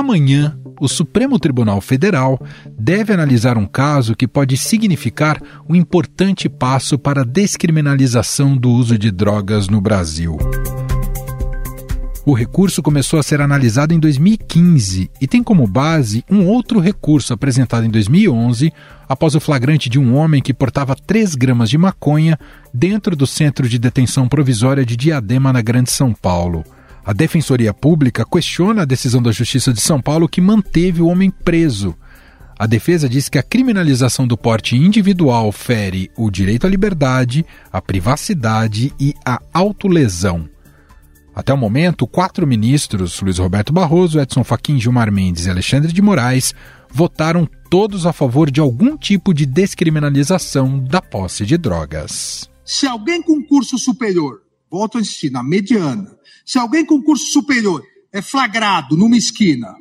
amanhã, o Supremo Tribunal Federal deve analisar um caso que pode significar um importante passo para a descriminalização do uso de drogas no Brasil. O recurso começou a ser analisado em 2015 e tem como base um outro recurso apresentado em 2011 após o flagrante de um homem que portava 3 gramas de maconha dentro do centro de detenção provisória de Diadema, na Grande São Paulo. A Defensoria Pública questiona a decisão da Justiça de São Paulo que manteve o homem preso. A defesa diz que a criminalização do porte individual fere o direito à liberdade, à privacidade e à autolesão. Até o momento, quatro ministros, Luiz Roberto Barroso, Edson Fachin, Gilmar Mendes e Alexandre de Moraes, votaram todos a favor de algum tipo de descriminalização da posse de drogas. Se alguém com curso superior, volto a insistir, na mediana, se alguém com curso superior é flagrado numa esquina,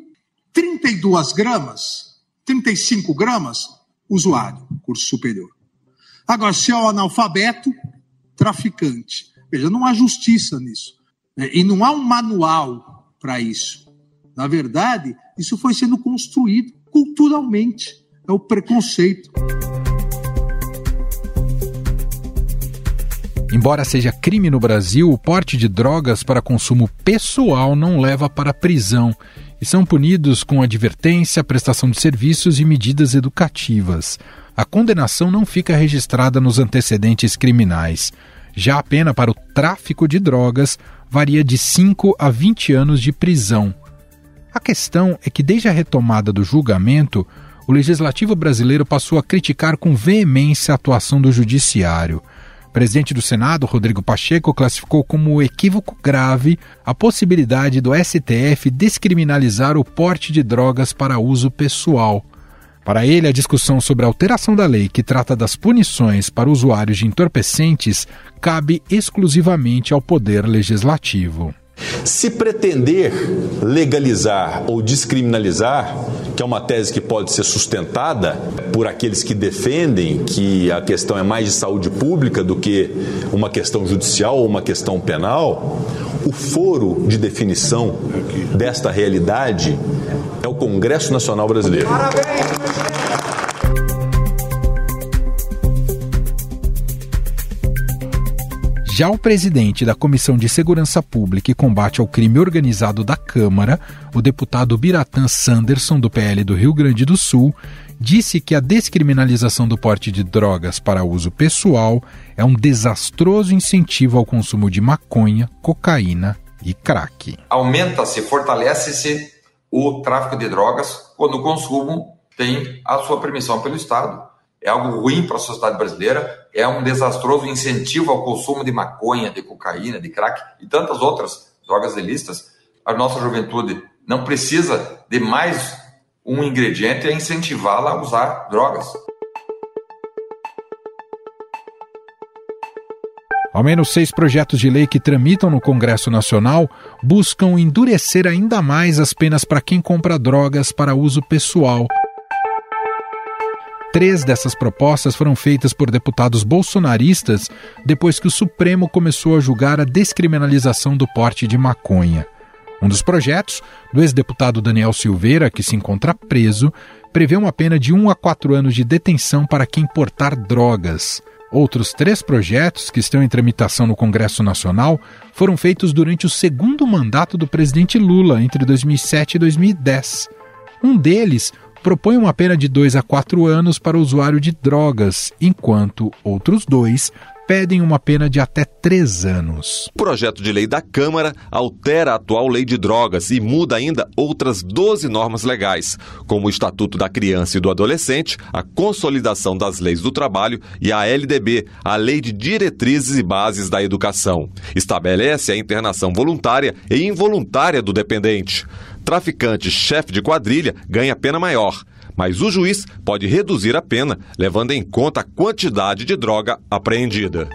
32 gramas, 35 gramas, usuário, curso superior. Agora, se é o analfabeto, traficante. Veja, não há justiça nisso. Né? E não há um manual para isso. Na verdade, isso foi sendo construído culturalmente. É o preconceito. Embora seja crime no Brasil, o porte de drogas para consumo pessoal não leva para prisão e são punidos com advertência, prestação de serviços e medidas educativas. A condenação não fica registrada nos antecedentes criminais. Já a pena para o tráfico de drogas varia de 5 a 20 anos de prisão. A questão é que, desde a retomada do julgamento, o legislativo brasileiro passou a criticar com veemência a atuação do judiciário. Presidente do Senado, Rodrigo Pacheco, classificou como equívoco grave a possibilidade do STF descriminalizar o porte de drogas para uso pessoal. Para ele, a discussão sobre a alteração da lei que trata das punições para usuários de entorpecentes cabe exclusivamente ao Poder Legislativo. Se pretender legalizar ou descriminalizar, que é uma tese que pode ser sustentada por aqueles que defendem que a questão é mais de saúde pública do que uma questão judicial ou uma questão penal, o foro de definição desta realidade é o Congresso Nacional Brasileiro. Parabéns! Já o presidente da Comissão de Segurança Pública e Combate ao Crime Organizado da Câmara, o deputado Biratã Sanderson, do PL do Rio Grande do Sul, disse que a descriminalização do porte de drogas para uso pessoal é um desastroso incentivo ao consumo de maconha, cocaína e crack. Aumenta-se, fortalece-se o tráfico de drogas quando o consumo tem a sua permissão pelo Estado é algo ruim para a sociedade brasileira, é um desastroso incentivo ao consumo de maconha, de cocaína, de crack e tantas outras drogas ilícitas. A nossa juventude não precisa de mais um ingrediente a incentivá-la a usar drogas. Ao menos seis projetos de lei que tramitam no Congresso Nacional buscam endurecer ainda mais as penas para quem compra drogas para uso pessoal Três dessas propostas foram feitas por deputados bolsonaristas depois que o Supremo começou a julgar a descriminalização do porte de maconha. Um dos projetos, do ex-deputado Daniel Silveira, que se encontra preso, prevê uma pena de 1 a 4 anos de detenção para quem portar drogas. Outros três projetos que estão em tramitação no Congresso Nacional foram feitos durante o segundo mandato do presidente Lula, entre 2007 e 2010. Um deles propõe uma pena de 2 a 4 anos para o usuário de drogas, enquanto outros dois pedem uma pena de até três anos. O projeto de lei da Câmara altera a atual lei de drogas e muda ainda outras 12 normas legais, como o Estatuto da Criança e do Adolescente, a Consolidação das Leis do Trabalho e a LDB, a Lei de Diretrizes e Bases da Educação. Estabelece a internação voluntária e involuntária do dependente. Traficante chefe de quadrilha ganha pena maior mas o juiz pode reduzir a pena, levando em conta a quantidade de droga apreendida.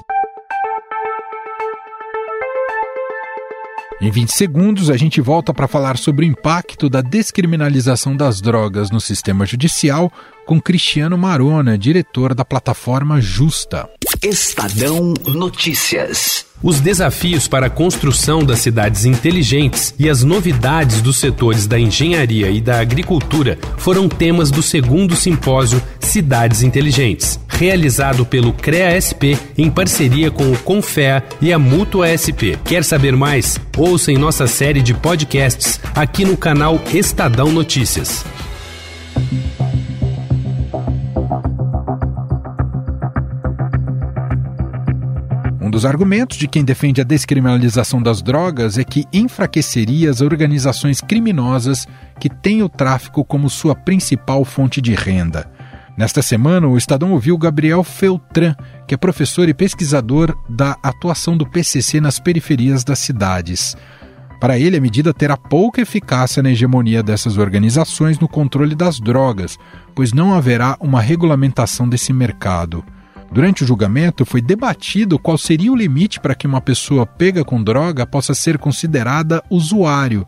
Em 20 segundos, a gente volta para falar sobre o impacto da descriminalização das drogas no sistema judicial com Cristiano Marona, diretor da plataforma Justa. Estadão Notícias. Os desafios para a construção das cidades inteligentes e as novidades dos setores da engenharia e da agricultura foram temas do segundo simpósio Cidades Inteligentes, realizado pelo CREA-SP em parceria com o Confea e a Mútua SP. Quer saber mais? Ouça em nossa série de podcasts aqui no canal Estadão Notícias. Dos argumentos de quem defende a descriminalização das drogas é que enfraqueceria as organizações criminosas que têm o tráfico como sua principal fonte de renda. Nesta semana, o Estadão ouviu Gabriel Feltran, que é professor e pesquisador da atuação do PCC nas periferias das cidades. Para ele, a medida terá pouca eficácia na hegemonia dessas organizações no controle das drogas, pois não haverá uma regulamentação desse mercado. Durante o julgamento, foi debatido qual seria o limite para que uma pessoa pega com droga possa ser considerada usuário.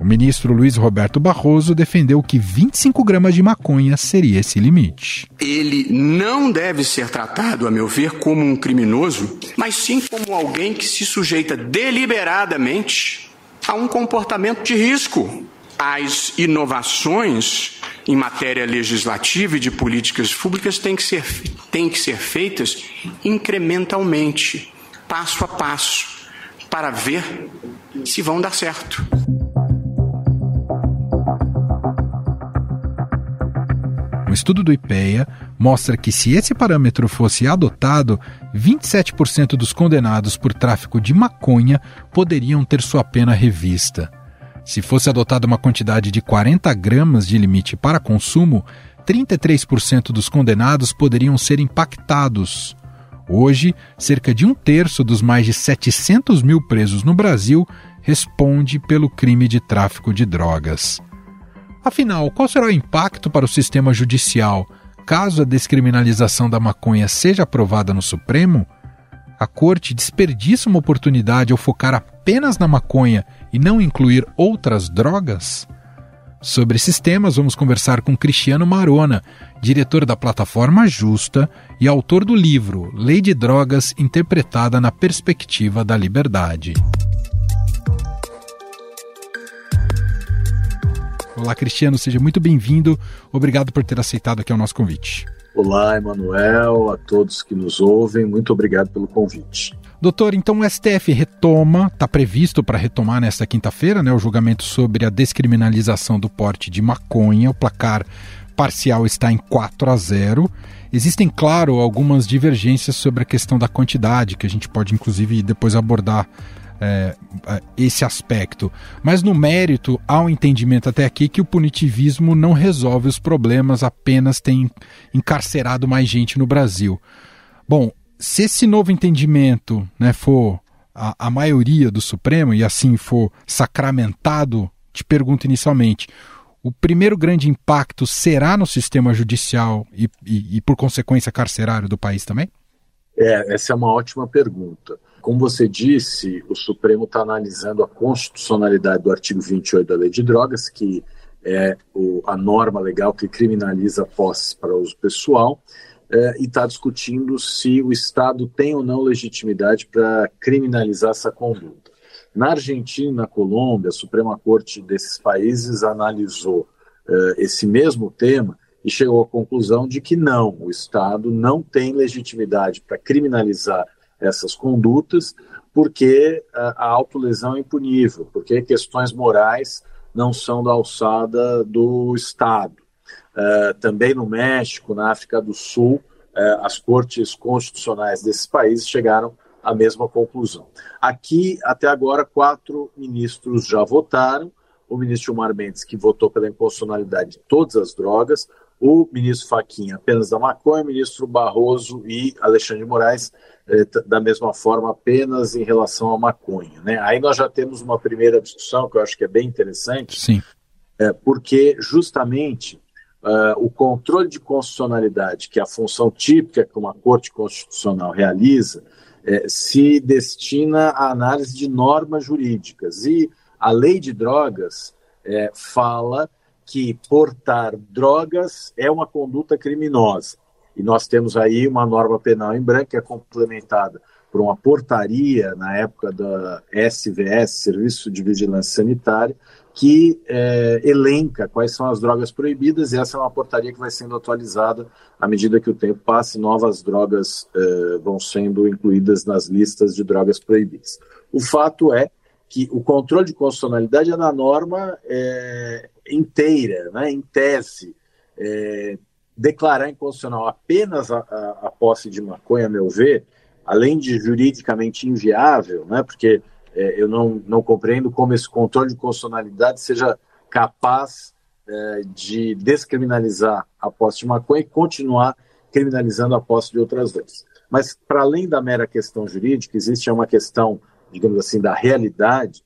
O ministro Luiz Roberto Barroso defendeu que 25 gramas de maconha seria esse limite. Ele não deve ser tratado, a meu ver, como um criminoso, mas sim como alguém que se sujeita deliberadamente a um comportamento de risco. As inovações em matéria legislativa e de políticas públicas têm que ser, têm que ser feitas incrementalmente, passo a passo, para ver se vão dar certo. Um estudo do IPEA mostra que, se esse parâmetro fosse adotado, 27% dos condenados por tráfico de maconha poderiam ter sua pena revista. Se fosse adotada uma quantidade de 40 gramas de limite para consumo, 33% dos condenados poderiam ser impactados. Hoje, cerca de um terço dos mais de 700 mil presos no Brasil responde pelo crime de tráfico de drogas. Afinal, qual será o impacto para o sistema judicial caso a descriminalização da maconha seja aprovada no Supremo? A corte desperdiça uma oportunidade ao focar apenas na maconha e não incluir outras drogas? Sobre esses temas, vamos conversar com Cristiano Marona, diretor da plataforma Justa e autor do livro Lei de Drogas Interpretada na Perspectiva da Liberdade. Olá, Cristiano, seja muito bem-vindo. Obrigado por ter aceitado aqui o nosso convite. Olá, Emanuel, a todos que nos ouvem, muito obrigado pelo convite. Doutor, então o STF retoma, está previsto para retomar nesta quinta-feira, né, o julgamento sobre a descriminalização do porte de maconha. O placar parcial está em 4 a 0. Existem, claro, algumas divergências sobre a questão da quantidade, que a gente pode, inclusive, depois abordar é, esse aspecto. Mas no mérito, há um entendimento até aqui que o punitivismo não resolve os problemas, apenas tem encarcerado mais gente no Brasil. Bom, se esse novo entendimento né, for a, a maioria do Supremo e assim for sacramentado, te pergunto inicialmente, o primeiro grande impacto será no sistema judicial e, e, e, por consequência, carcerário do país também? É, essa é uma ótima pergunta. Como você disse, o Supremo está analisando a constitucionalidade do artigo 28 da Lei de Drogas, que é o, a norma legal que criminaliza posses para uso pessoal, é, e está discutindo se o Estado tem ou não legitimidade para criminalizar essa conduta. Na Argentina na Colômbia, a Suprema Corte desses países analisou é, esse mesmo tema e chegou à conclusão de que não, o Estado não tem legitimidade para criminalizar essas condutas, porque a autolesão é impunível, porque questões morais não são da alçada do Estado. Uh, também no México, na África do Sul, uh, as cortes constitucionais desses países chegaram à mesma conclusão. Aqui, até agora, quatro ministros já votaram. O ministro Gilmar Mendes, que votou pela inconstitucionalidade de todas as drogas, o ministro Faquinha apenas da maconha, o ministro Barroso e Alexandre de Moraes é, da mesma forma apenas em relação à maconha. Né? Aí nós já temos uma primeira discussão que eu acho que é bem interessante, Sim. É, porque justamente uh, o controle de constitucionalidade, que é a função típica que uma corte constitucional realiza, é, se destina à análise de normas jurídicas. E a lei de drogas é, fala que portar drogas é uma conduta criminosa. E nós temos aí uma norma penal em branco que é complementada por uma portaria na época da SVS, Serviço de Vigilância Sanitária, que é, elenca quais são as drogas proibidas, e essa é uma portaria que vai sendo atualizada à medida que o tempo passa e novas drogas é, vão sendo incluídas nas listas de drogas proibidas. O fato é que o controle de constitucionalidade é na norma é, inteira, né, em tese. É, declarar inconstitucional apenas a, a, a, posse de maconha, a meu ver, além de juridicamente inviável, né, porque é, eu não, não compreendo como esse controle de constitucionalidade seja capaz é, de descriminalizar a posse de maconha e continuar criminalizando a posse de outras drogas. Mas, para além da mera questão jurídica, existe uma questão digamos assim, da realidade,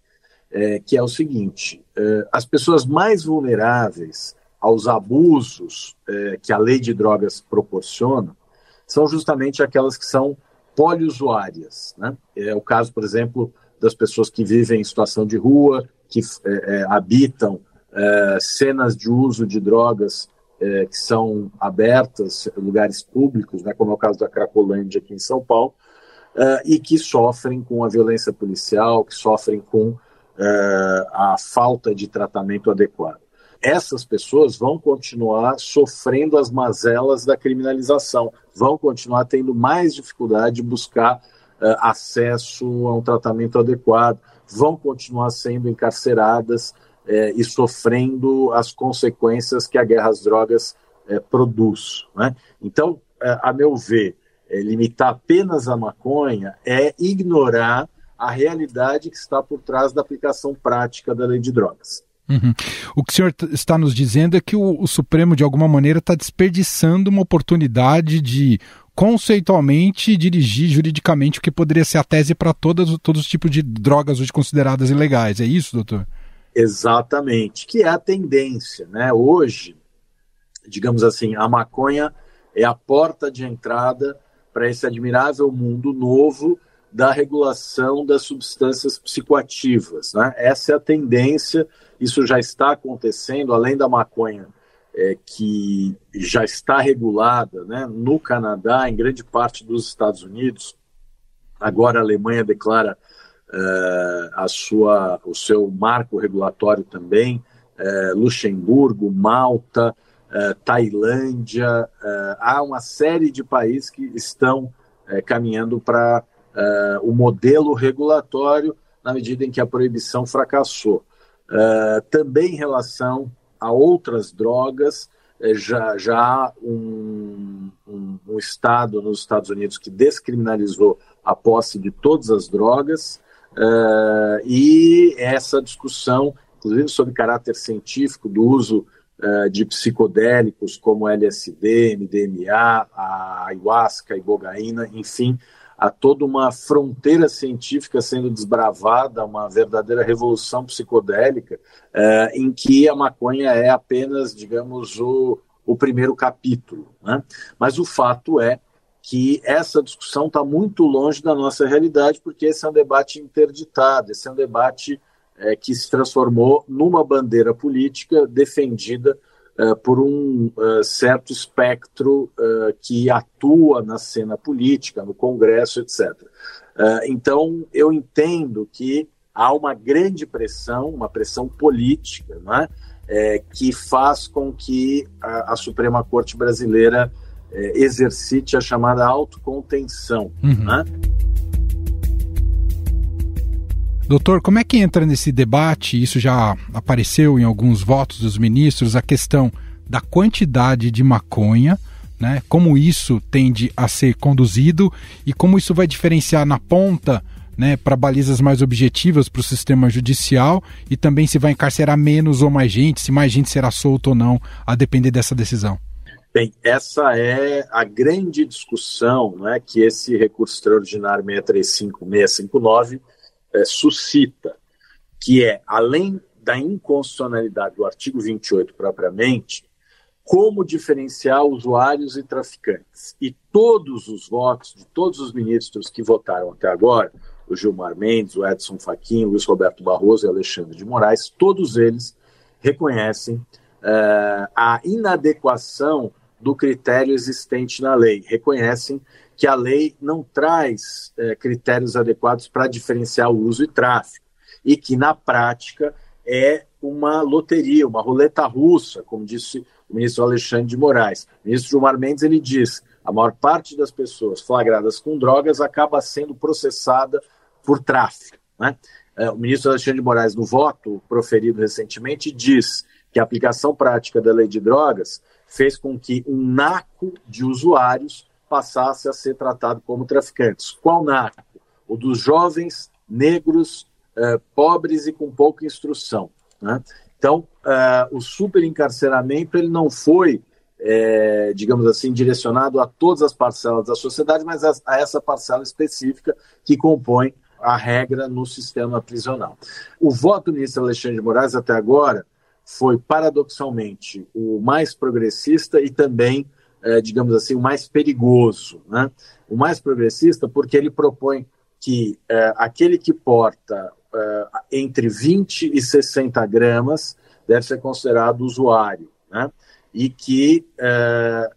é, que é o seguinte: é, as pessoas mais vulneráveis aos abusos é, que a lei de drogas proporciona são justamente aquelas que são poliusuárias. Né? É o caso, por exemplo, das pessoas que vivem em situação de rua, que é, é, habitam é, cenas de uso de drogas que são abertas, lugares públicos, né, como é o caso da Cracolândia aqui em São Paulo, uh, e que sofrem com a violência policial, que sofrem com uh, a falta de tratamento adequado. Essas pessoas vão continuar sofrendo as mazelas da criminalização, vão continuar tendo mais dificuldade de buscar acesso a um tratamento adequado, vão continuar sendo encarceradas e sofrendo as consequências que a guerra às drogas produz. Né? Então, a meu ver, limitar apenas a maconha é ignorar a realidade que está por trás da aplicação prática da lei de drogas. Uhum. O que o senhor está nos dizendo é que o, o Supremo, de alguma maneira, está desperdiçando uma oportunidade de conceitualmente dirigir juridicamente o que poderia ser a tese para todos, todos os tipos de drogas hoje consideradas ilegais. É isso, doutor? Exatamente, que é a tendência. Né? Hoje, digamos assim, a maconha é a porta de entrada para esse admirável mundo novo da regulação das substâncias psicoativas. Né? Essa é a tendência, isso já está acontecendo, além da maconha, é, que já está regulada né, no Canadá, em grande parte dos Estados Unidos. Agora a Alemanha declara uh, a sua, o seu marco regulatório também, uh, Luxemburgo, Malta, eh, Tailândia, uh, há uma série de países que estão uh, caminhando para o modelo regulatório na medida em que a proibição fracassou. também em relação a outras drogas, já, já há um, um, um, estado nos Estados Unidos que descriminalizou a posse de todas as drogas, e essa discussão, inclusive sobre caráter científico do uso uh, de psicodélicos como LSD, MDMA, a ayahuasca, a ibogaína, enfim, há toda uma fronteira científica sendo desbravada, uma verdadeira revolução psicodélica, uh, em que a maconha é apenas, digamos, o, o primeiro capítulo. Né? Mas o fato é que essa discussão está muito longe da nossa realidade, porque esse é um debate interditado, esse é um debate é, que se transformou numa bandeira política defendida por um é, certo espectro é, que atua na cena política, no Congresso, etc. Então, eu entendo que há uma grande pressão, uma pressão política, né, que faz com que a, a Suprema Corte Brasileira exercite a chamada autocontenção. Uhum. Né? Doutor, como é que entra nesse debate? Isso já apareceu em alguns votos dos ministros, a questão da quantidade de maconha, né? Como isso tende a ser conduzido e como isso vai diferenciar na ponta, né, para balizas mais objetivas para o sistema judicial e também se vai encarcerar menos ou mais gente, se mais gente será solta ou não, a depender dessa decisão. Bem, essa é a grande discussão né, que esse recurso extraordinário 635-659 é, suscita, que é, além da inconstitucionalidade do artigo 28 propriamente, como diferenciar usuários e traficantes. E todos os votos de todos os ministros que votaram até agora, o Gilmar Mendes, o Edson Fachin, o Luiz Roberto Barroso e Alexandre de Moraes, todos eles reconhecem uh, a inadequação do critério existente na lei. Reconhecem que a lei não traz é, critérios adequados para diferenciar o uso e tráfico, e que, na prática, é uma loteria, uma roleta russa, como disse o ministro Alexandre de Moraes. O ministro Gilmar Mendes ele diz a maior parte das pessoas flagradas com drogas acaba sendo processada por tráfico. Né? É, o ministro Alexandre de Moraes, no voto proferido recentemente, diz que a aplicação prática da lei de drogas fez com que um naco de usuários passasse a ser tratado como traficantes. Qual naco? O dos jovens negros, eh, pobres e com pouca instrução. Né? Então, eh, o superencarceramento ele não foi, eh, digamos assim, direcionado a todas as parcelas da sociedade, mas a, a essa parcela específica que compõe a regra no sistema prisional. O voto do ministro Alexandre de Moraes até agora foi, paradoxalmente, o mais progressista e também, é, digamos assim, o mais perigoso. Né? O mais progressista porque ele propõe que é, aquele que porta é, entre 20 e 60 gramas deve ser considerado usuário, né? e que é,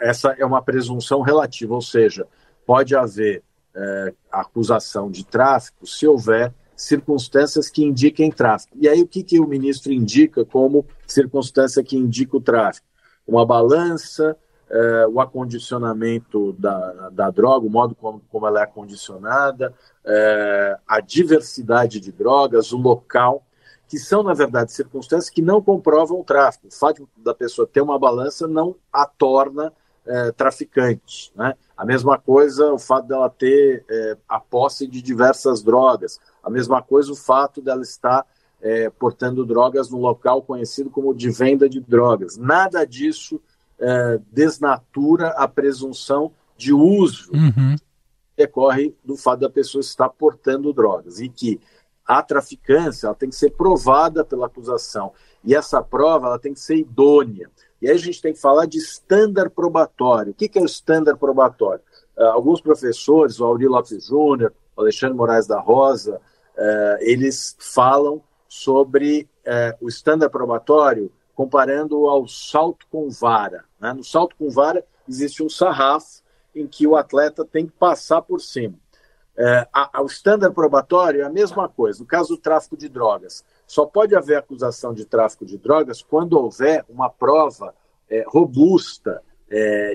essa é uma presunção relativa, ou seja, pode haver é, acusação de tráfico se houver circunstâncias que indiquem tráfico. E aí o que, que o ministro indica como circunstância que indica o tráfico? Uma balança, é, o acondicionamento da, da droga, o modo como, como ela é acondicionada, é, a diversidade de drogas, o local, que são, na verdade, circunstâncias que não comprovam o tráfico. O fato da pessoa ter uma balança não a torna é, traficante. Né? A mesma coisa o fato dela ter a posse de diversas drogas. A mesma coisa o fato dela estar é, portando drogas no local conhecido como de venda de drogas. Nada disso é, desnatura a presunção de uso uhum. que decorre do fato da pessoa estar portando drogas e que a traficância ela tem que ser provada pela acusação e essa prova ela tem que ser idônea. E aí a gente tem que falar de estándar probatório. O que, que é o estándar probatório? Uh, alguns professores, o Auri Lopes Júnior, o Alexandre Moraes da Rosa, uh, eles falam sobre uh, o estándar probatório comparando ao salto com vara. Né? No salto com vara existe um sarrafo em que o atleta tem que passar por cima. É, a, o estándar probatório é a mesma coisa. No caso do tráfico de drogas, só pode haver acusação de tráfico de drogas quando houver uma prova é, robusta,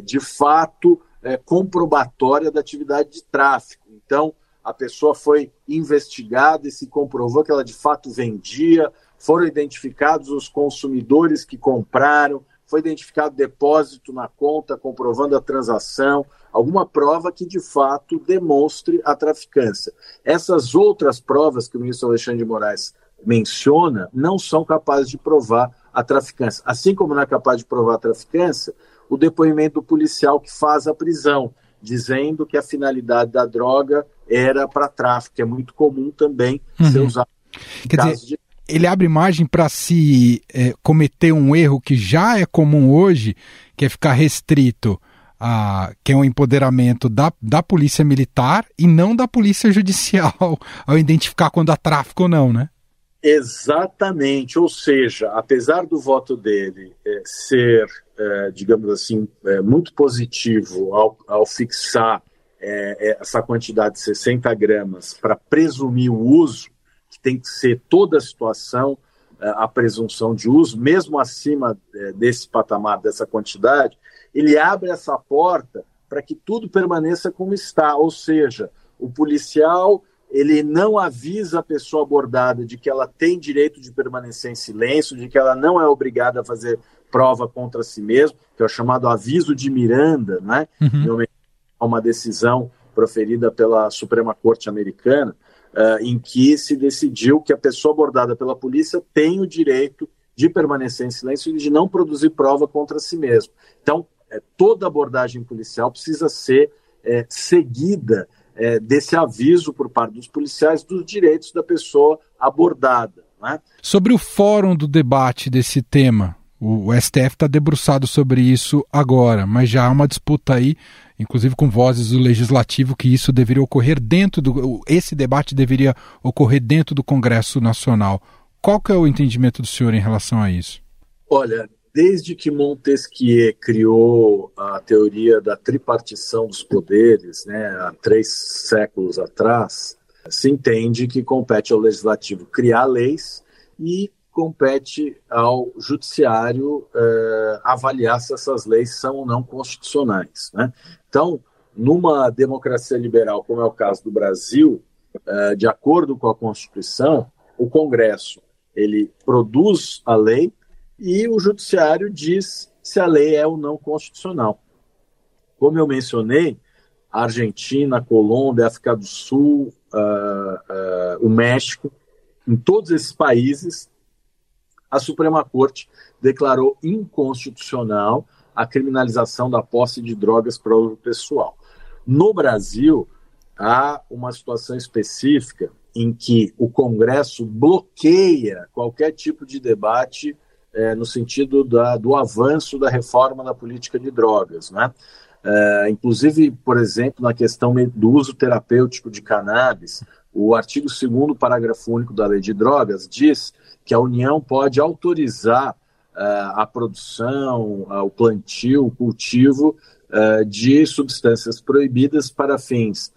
de fato comprobatória da atividade de tráfico. Então, a pessoa foi investigada e se comprovou que ela de fato vendia, foram identificados os consumidores que compraram, foi identificado depósito na conta comprovando a transação, alguma prova que de fato demonstre a traficância. Essas outras provas que o ministro Alexandre de Moraes menciona não são capazes de provar a traficância. Assim como não é capaz de provar a traficância, o depoimento do policial que faz a prisão, dizendo que a finalidade da droga era para tráfico, que é muito comum também uhum. ser usado Quer dizer, de ele abre margem para se é, cometer um erro que já é comum hoje, que é ficar restrito a que é um empoderamento da, da polícia militar e não da polícia judicial ao identificar quando há tráfico ou não, né? Exatamente, ou seja, apesar do voto dele é, ser, é, digamos assim, é, muito positivo ao, ao fixar é, é, essa quantidade de 60 gramas para presumir o uso, que tem que ser toda a situação eh, a presunção de uso, mesmo acima eh, desse patamar, dessa quantidade, ele abre essa porta para que tudo permaneça como está, ou seja, o policial ele não avisa a pessoa abordada de que ela tem direito de permanecer em silêncio, de que ela não é obrigada a fazer prova contra si mesmo, que é o chamado aviso de Miranda, né? Uhum. Uma decisão proferida pela Suprema Corte Americana, uh, em que se decidiu que a pessoa abordada pela polícia tem o direito de permanecer em silêncio e de não produzir prova contra si mesmo. Então, é, toda abordagem policial precisa ser é, seguida é, desse aviso por parte dos policiais dos direitos da pessoa abordada. Né? Sobre o fórum do debate desse tema, o, STF está debruçado sobre isso agora, mas já há uma disputa aí, inclusive com vozes do legislativo, que isso deveria ocorrer dentro do. Esse debate deveria ocorrer dentro do Congresso Nacional. Qual que é o entendimento do senhor em relação a isso? Olha, desde que Montesquieu criou a teoria da tripartição dos poderes, né, há três séculos atrás, se entende que compete ao legislativo criar leis e compete ao judiciário eh, avaliar se essas leis são ou não constitucionais. Né? Então, numa democracia liberal, como é o caso do Brasil, eh, de acordo com a Constituição, o Congresso ele produz a lei e o judiciário diz se a lei é ou não constitucional. Como eu mencionei, a Argentina, a Colômbia, a África do Sul, uh, uh, o México, em todos esses países, a Suprema Corte declarou inconstitucional a criminalização da posse de drogas para o pessoal. No Brasil, há uma situação específica em que o Congresso bloqueia qualquer tipo de debate é, no sentido da, do avanço da reforma da política de drogas. Né? É, inclusive, por exemplo, na questão do uso terapêutico de cannabis, o artigo 2 parágrafo único da lei de drogas diz que a União pode autorizar a produção, o plantio, o cultivo uh, de substâncias proibidas para fins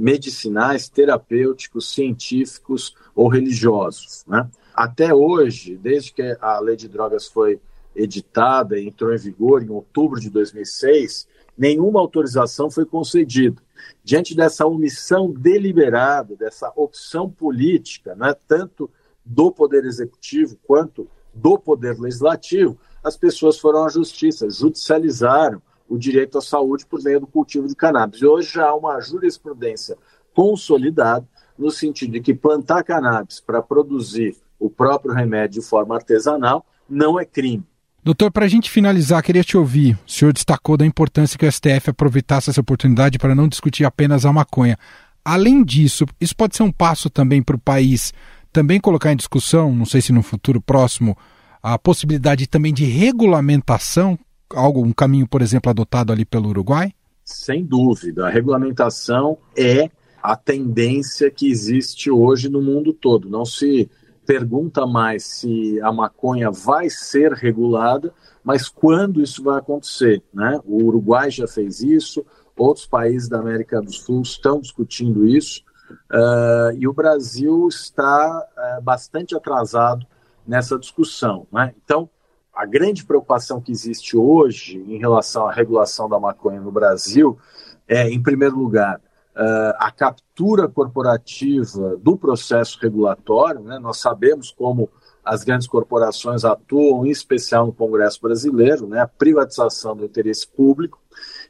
medicinais, terapêuticos, científicos ou religiosos. Né? Até hoje, desde que a lei de drogas foi editada e entrou em vigor em outubro de 2006, nenhuma autorização foi concedida. Diante dessa omissão deliberada, dessa opção política, né, tanto do Poder Executivo quanto do Poder Legislativo, as pessoas foram à justiça, judicializaram o direito à saúde por meio do cultivo de cannabis. E hoje já há uma jurisprudência consolidada no sentido de que plantar cannabis para produzir o próprio remédio de forma artesanal não é crime. Doutor, para a gente finalizar, queria te ouvir. O senhor destacou da importância que o STF aproveitasse essa oportunidade para não discutir apenas a maconha. Além disso, isso pode ser um passo também para o país também colocar em discussão, não sei se no futuro próximo, a possibilidade também de regulamentação, algo, um caminho, por exemplo, adotado ali pelo Uruguai? Sem dúvida. A regulamentação é a tendência que existe hoje no mundo todo. Não se pergunta mais se a maconha vai ser regulada, mas quando isso vai acontecer. Né? O Uruguai já fez isso, outros países da América do Sul estão discutindo isso, uh, e o Brasil está uh, bastante atrasado nessa discussão. Né? Então, a grande preocupação que existe hoje em relação à regulação da maconha no Brasil é, em primeiro lugar, uh, a captura corporativa do processo regulatório. Né? Nós sabemos como as grandes corporações atuam, em especial no Congresso brasileiro, né? a privatização do interesse público.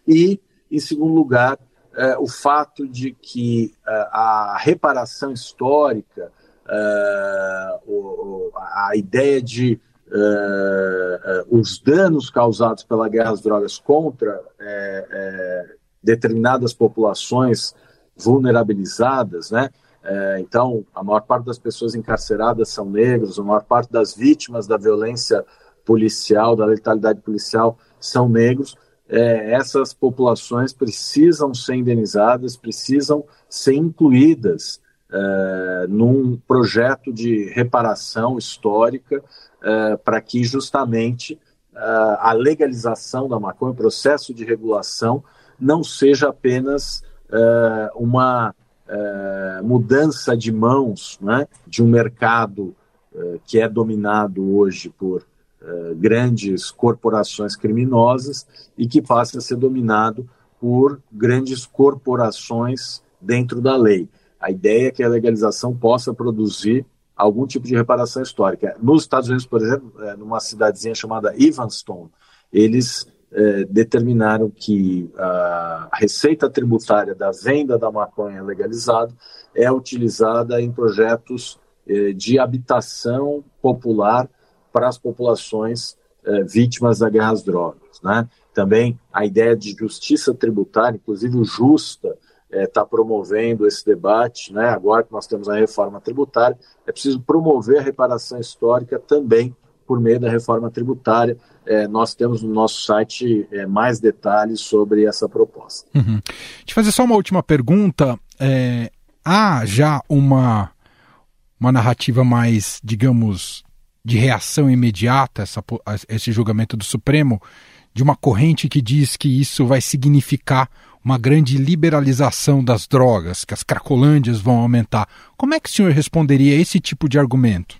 E, em segundo lugar, uh, o fato de que uh, a reparação histórica, o, a ideia de os danos causados pela guerra às drogas contra determinadas populações vulnerabilizadas, né? É, então, a maior parte das pessoas encarceradas são negros, a maior parte das vítimas da violência policial, da letalidade policial, são negros. É, essas populações precisam ser indenizadas, precisam ser incluídas é, num projeto de reparação histórica é, para que justamente é, a legalização da maconha, o processo de regulação, não seja apenas uh, uma uh, mudança de mãos né, de um mercado que é dominado hoje por grandes corporações criminosas e que passa a ser dominado por grandes corporações dentro da lei. A ideia é que a legalização possa produzir algum tipo de reparação histórica. Nos Estados Unidos, por exemplo, numa cidadezinha chamada Evanston, eles é, determinaram que a receita tributária da venda da maconha legalizada é utilizada em projetos de habitação popular para as populações é, vítimas da guerra às drogas. Né? Também a ideia de justiça tributária, inclusive Justa está promovendo esse debate, né? agora que nós temos a reforma tributária, é preciso promover a reparação histórica também por meio da reforma tributária é, nós temos no nosso site mais detalhes sobre essa proposta. Uhum. Deixa eu fazer só uma última pergunta. É, há já uma, uma narrativa mais, digamos, de reação imediata essa, esse julgamento do Supremo de uma corrente que diz que isso vai significar uma grande liberalização das drogas, que as cracolândias vão aumentar. Como é que o senhor responderia a esse tipo de argumento?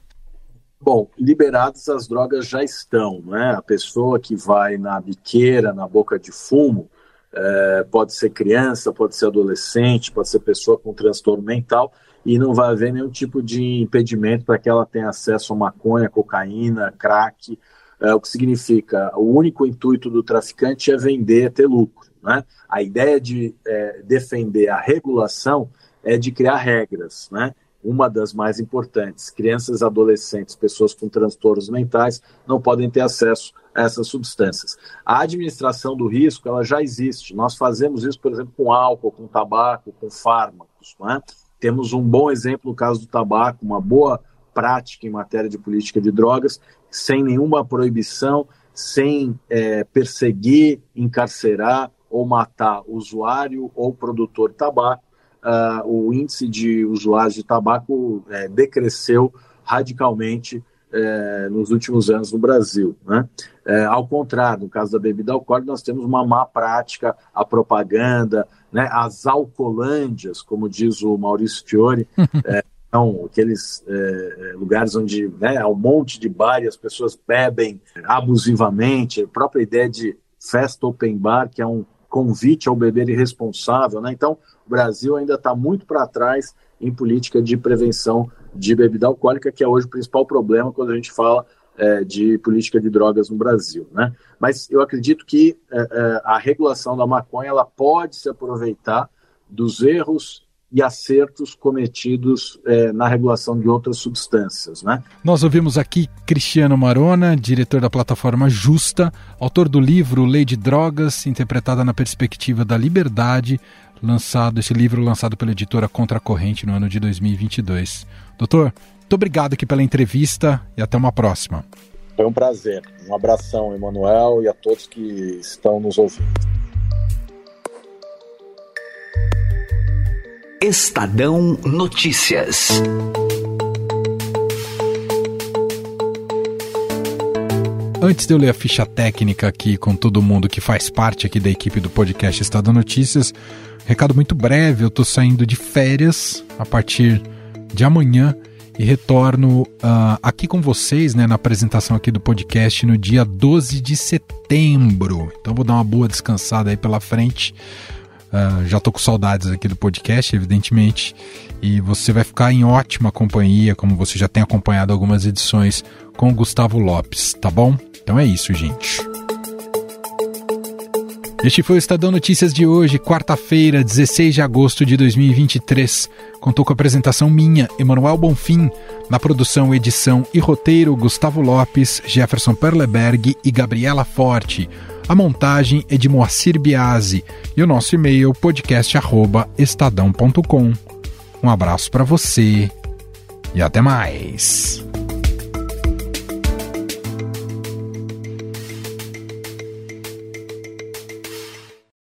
Bom, liberadas as drogas já estão, né? A pessoa que vai na biqueira, na boca de fumo, é, pode ser criança, pode ser adolescente, pode ser pessoa com transtorno mental, e não vai haver nenhum tipo de impedimento para que ela tenha acesso a maconha, cocaína, crack, é, o que significa o único intuito do traficante é vender, ter lucro. Né? A ideia de é, defender a regulação é de criar regras. Né? Uma das mais importantes: crianças, adolescentes, pessoas com transtornos mentais não podem ter acesso a essas substâncias. A administração do risco ela já existe. Nós fazemos isso, por exemplo, com álcool, com tabaco, com fármacos. Né? Temos um bom exemplo no caso do tabaco, uma boa prática em matéria de política de drogas, sem nenhuma proibição, sem é, perseguir, encarcerar ou matar usuário ou produtor de tabaco, uh, o índice de usuários de tabaco é, decresceu radicalmente é, nos últimos anos no Brasil. Né? É, ao contrário, no caso da bebida alcoólica, nós temos uma má prática, a propaganda, né, as alcolândias, como diz o Maurício Fiore, é, são aqueles é, lugares onde né, há um monte de bar e as pessoas bebem abusivamente, a própria ideia de festa open bar, que é um convite ao beber irresponsável. Né? Então, o Brasil ainda está muito para trás em política de prevenção de bebida alcoólica, que é hoje o principal problema quando a gente fala é, de política de drogas no Brasil. Né? Mas eu acredito que é, é, a regulação da maconha ela pode se aproveitar dos erros e acertos cometidos é, na regulação de outras substâncias. Né? Nós ouvimos aqui Cristiano Marona, diretor da plataforma Justa, autor do livro Lei de Drogas, interpretada na perspectiva da liberdade, lançado esse livro lançado pela editora Contra Corrente no ano de 2022. Doutor, muito obrigado aqui pela entrevista e até uma próxima. Foi um prazer. Um abração, Emanuel, e a todos que estão nos ouvindo. Estadão Notícias. Antes de eu ler a ficha técnica aqui com todo mundo que faz parte aqui da equipe do podcast Estadão Notícias, recado muito breve, eu estou saindo de férias a partir de amanhã e retorno uh, aqui com vocês, né, na apresentação aqui do podcast no dia 12 de setembro. Então vou dar uma boa descansada aí pela frente. Uh, já tô com saudades aqui do podcast, evidentemente, e você vai ficar em ótima companhia, como você já tem acompanhado algumas edições com o Gustavo Lopes, tá bom? Então é isso, gente. Este foi o Estadão Notícias de hoje, quarta-feira, 16 de agosto de 2023. Contou com a apresentação minha, Emanuel Bonfim, na produção, edição e roteiro, Gustavo Lopes, Jefferson Perleberg e Gabriela Forte. A montagem é de Moacir Biasi e o nosso e-mail podcast@estadão.com. Um abraço para você e até mais.